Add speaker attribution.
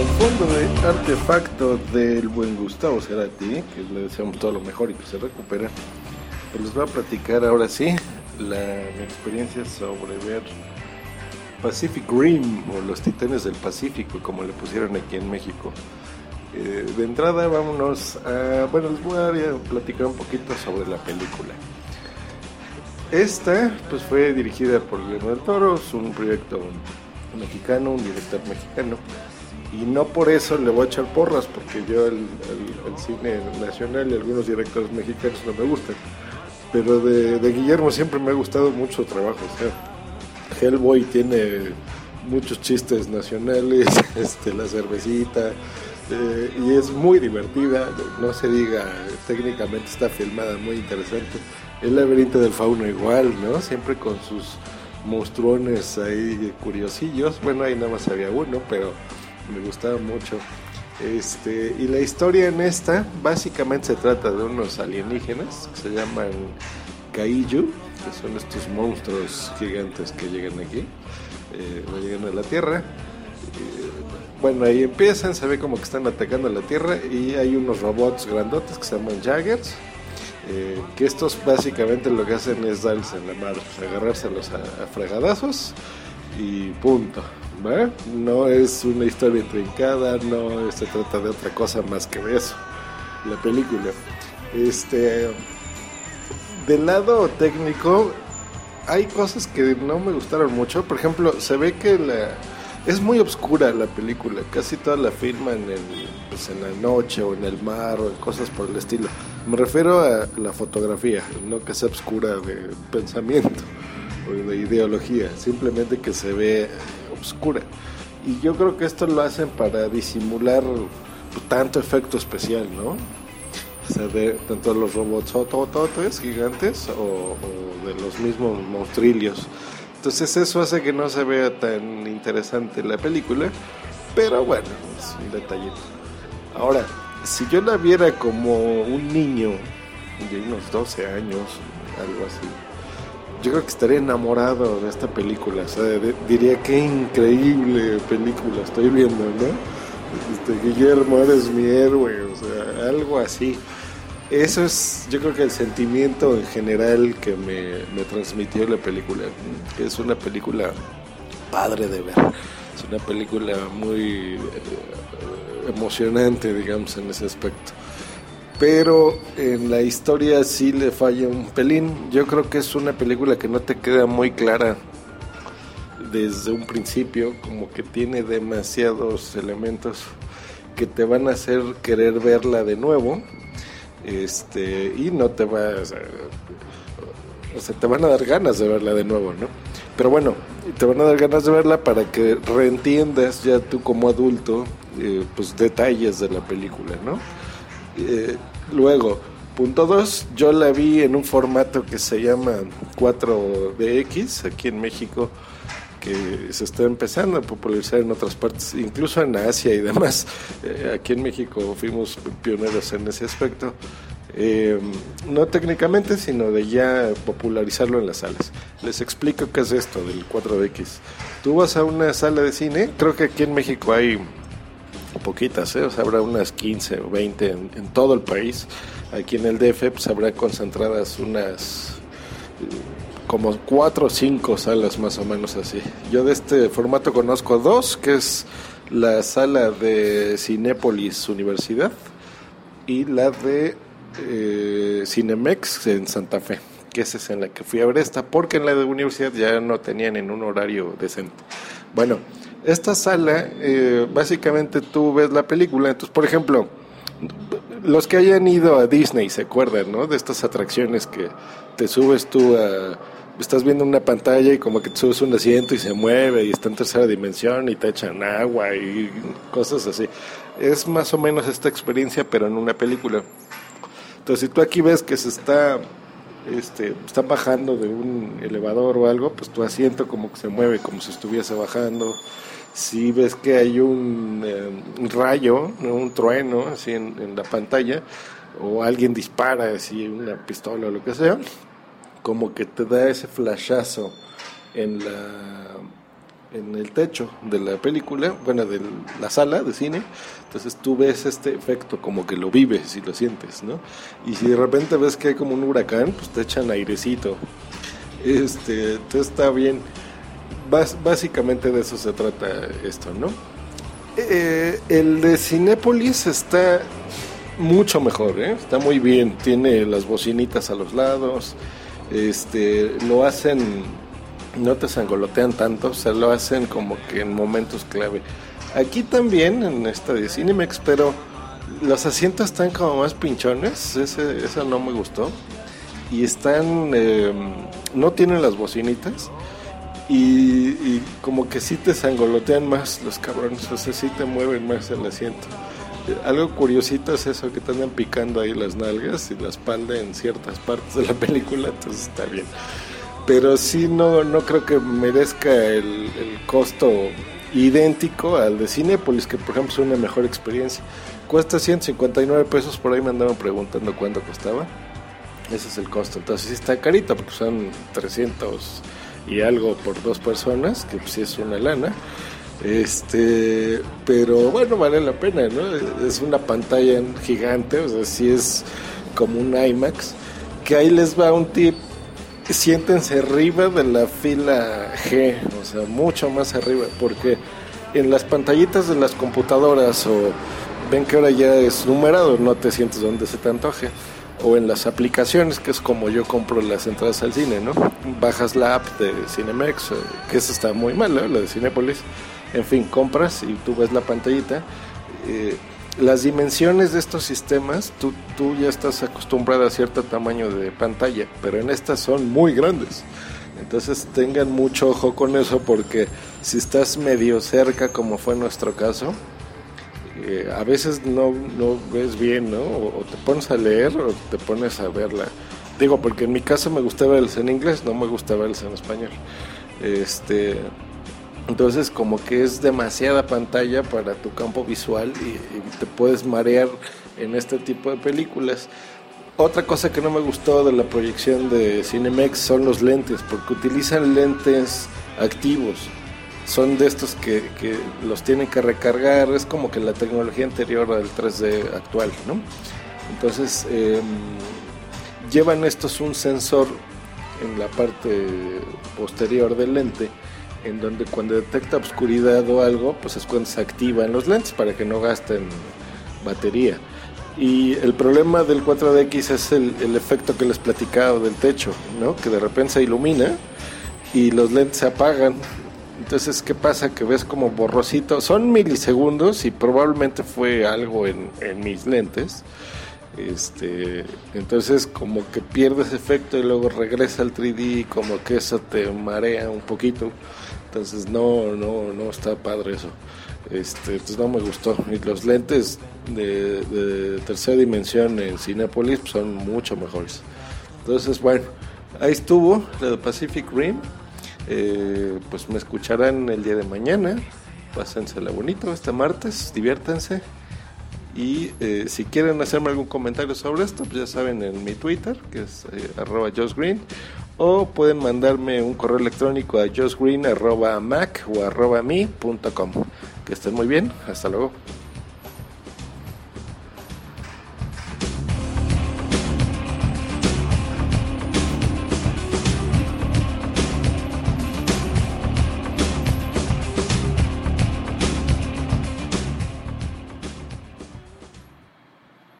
Speaker 1: con fondo de artefacto del buen Gustavo Cerati, que le deseamos todo lo mejor y que se recupere, pues les voy a platicar ahora sí la, mi experiencia sobre ver Pacific Rim o los Titanes del Pacífico, como le pusieron aquí en México. Eh, de entrada vámonos a, bueno, les voy a platicar un poquito sobre la película. Esta pues fue dirigida por Guillermo del Toro, es un proyecto mexicano, un director mexicano. Y no por eso le voy a echar porras, porque yo el, cine nacional y algunos directores mexicanos no me gustan. Pero de, Guillermo siempre me ha gustado mucho su trabajo. Hellboy tiene muchos chistes nacionales, este, la cervecita, eh, y es muy divertida, no se diga, técnicamente está filmada muy interesante. El laberinto del fauno igual, ¿no? Siempre con sus monstruones ahí curiosillos. Bueno, ahí nada más había uno, pero me gustaba mucho. Este, y la historia en esta básicamente se trata de unos alienígenas que se llaman Kaiju, que son estos monstruos gigantes que llegan aquí, eh, llegan a la Tierra. Eh, bueno, ahí empiezan, se ve como que están atacando a la Tierra y hay unos robots grandotes que se llaman Jaggers eh, que estos básicamente lo que hacen es darles en la pues, agarrárselos a, fregadazos y punto. No es una historia intrincada, no se trata de otra cosa más que de eso, la película. Este, del lado técnico, hay cosas que no me gustaron mucho. Por ejemplo, se ve que la, es muy oscura la película, casi toda la filman en, pues, en la noche o en el mar o en cosas por el estilo. Me refiero a la fotografía, no que sea oscura de pensamiento o de ideología, simplemente que se ve oscura. Y yo creo que esto lo hacen para disimular tanto efecto especial, ¿no? O sea, de tanto los robots gigantes o, o de los mismos monstrillos. Entonces eso hace que no se vea tan interesante la película, pero bueno, es un detallito. Ahora, si yo la viera como un niño de unos 12 años, algo así, yo creo que estaría enamorado de esta película. O sea, diría qué increíble película estoy viendo, ¿no? Este, Guillermo, eres mi héroe, o sea, algo así. Eso es, yo creo que el sentimiento en general que me, me transmitió la película. Es una película padre de ver. Es una película muy eh, emocionante, digamos, en ese aspecto. Pero en la historia sí le falla un pelín. Yo creo que es una película que no te queda muy clara desde un principio, como que tiene demasiados elementos que te van a hacer querer verla de nuevo. Este, y no te va o sea, te van a dar ganas de verla de nuevo, ¿no? Pero bueno, te van a dar ganas de verla para que reentiendas ya tú como adulto eh, pues detalles de la película, ¿no? Eh, luego, punto 2, yo la vi en un formato que se llama 4DX aquí en México que se está empezando a popularizar en otras partes, incluso en Asia y demás. Eh, aquí en México fuimos pioneros en ese aspecto. no técnicamente, sino de ya popularizarlo en las salas. Les explico qué es esto del 4DX. Tú vas a una sala de cine, creo que aquí en México hay poquitas, ¿eh? habrá unas 15 o 20 en, todo el país. Aquí en el DF pues, habrá concentradas unas como cuatro o cinco salas más o menos así. Yo de este formato conozco dos, que es la sala de Cinépolis Universidad y la de eh, Cinemex en Santa Fe, que esa es en la que fui a ver esta, porque en la de Universidad ya no tenían en un horario decente. Bueno, esta sala, eh, básicamente tú ves la película, entonces, por ejemplo, los que hayan ido a Disney se acuerdan, ¿no? De estas atracciones que te subes tú a... Estás viendo una pantalla y como que te subes un asiento y se mueve y está en tercera dimensión y te echan agua y cosas así. Es más o menos esta experiencia, pero en una película. Entonces, si tú aquí ves que se está este, está bajando de un elevador o algo, pues tu asiento como que se mueve como si estuviese bajando. Si ves que hay un, eh, rayo, un trueno así en, la pantalla, o alguien dispara así una pistola o lo que sea, como que te da ese flashazo en la en el techo de la película, bueno, de la sala de cine, entonces tú ves este efecto como que lo vives y lo sientes, ¿no? Y si de repente ves que hay como un huracán, pues te echan airecito. Este, entonces está bien. básicamente de eso se trata esto, ¿no? Eh, el de Cinépolis está mucho mejor, ¿eh? está muy bien, tiene las bocinitas a los lados, este, lo hacen, no te sangolotean tanto, o sea, lo hacen como que en momentos clave. Aquí también, en esta de Cinemex, pero los asientos están como más pinchones, ese, eso no me gustó. Y están, em, no tienen las bocinitas. Y, como que sí te sangolotean más los cabrones, o sea, sí te mueven más el asiento. Algo curiosito es eso que te andan picando ahí las nalgas y la espalda en ciertas partes de la película, entonces está bien. Pero sí, no, no creo que merezca el, costo idéntico al de Cinepolis, que por ejemplo es una mejor experiencia. Cuesta 159 pesos, por ahí me andaban preguntando cuánto costaba. Ese es el costo, entonces sí está carita, porque son 300 y algo por dos personas, que pues sí es una lana. Este, pero bueno, vale la pena, ¿no? Es una pantalla gigante, o sea, sí es como un IMAX. Que ahí les va un tip. Siéntense arriba de la fila G, o sea, mucho más arriba, porque en las pantallitas de las computadoras o ven que ahora ya es numerado, no te sientes donde se te antoje o en las aplicaciones, que es como yo compro las entradas al cine, ¿no? Bajas la app de Cinemex, que esa está muy mala, la de Cinepolis. En fin, compras y tú ves la pantallita. Eh, las dimensiones de estos sistemas, tú, tú ya estás acostumbrado a cierto tamaño de pantalla, pero en estas son muy grandes. Entonces tengan mucho ojo con eso porque si estás medio cerca, como fue nuestro caso, eh, a veces no, no ves bien, ¿no? O, te pones a leer o te pones a verla. Digo, porque en mi caso me gusta verse en inglés, no me gusta verse en español. Este, entonces como que es demasiada pantalla para tu campo visual y, te puedes marear en este tipo de películas. Otra cosa que no me gustó de la proyección de Cinemex son los lentes, porque utilizan lentes activos son de estos que, los tienen que recargar, es como que la tecnología anterior al 3D actual, ¿no? Entonces, em, llevan estos un sensor en la parte posterior del lente, en donde cuando detecta oscuridad o algo, pues es cuando se activan los lentes para que no gasten batería. Y el problema del 4DX es el, el efecto que les platicaba del techo, ¿no? Que de repente se ilumina y los lentes se apagan entonces, ¿qué pasa? Que ves como borrosito. Son milisegundos y probablemente fue algo en, mis lentes. Este, entonces como que pierdes efecto y luego regresa al 3D como que eso te marea un poquito. Entonces no, no, no está padre eso. Este, entonces no me gustó. Y los lentes de, tercera dimensión en Cinepolis son mucho mejores. Entonces, bueno, ahí estuvo la de Pacific Rim. Eh, pues me escucharán el día de mañana. Pásensela bonito este martes, diviértanse. Y eh, si quieren hacerme algún comentario sobre esto, pues ya saben en mi Twitter, que es eh, arroba Green, o pueden mandarme un correo electrónico a josgreen arroba mac o arroba mi punto com. Que estén muy bien, hasta luego.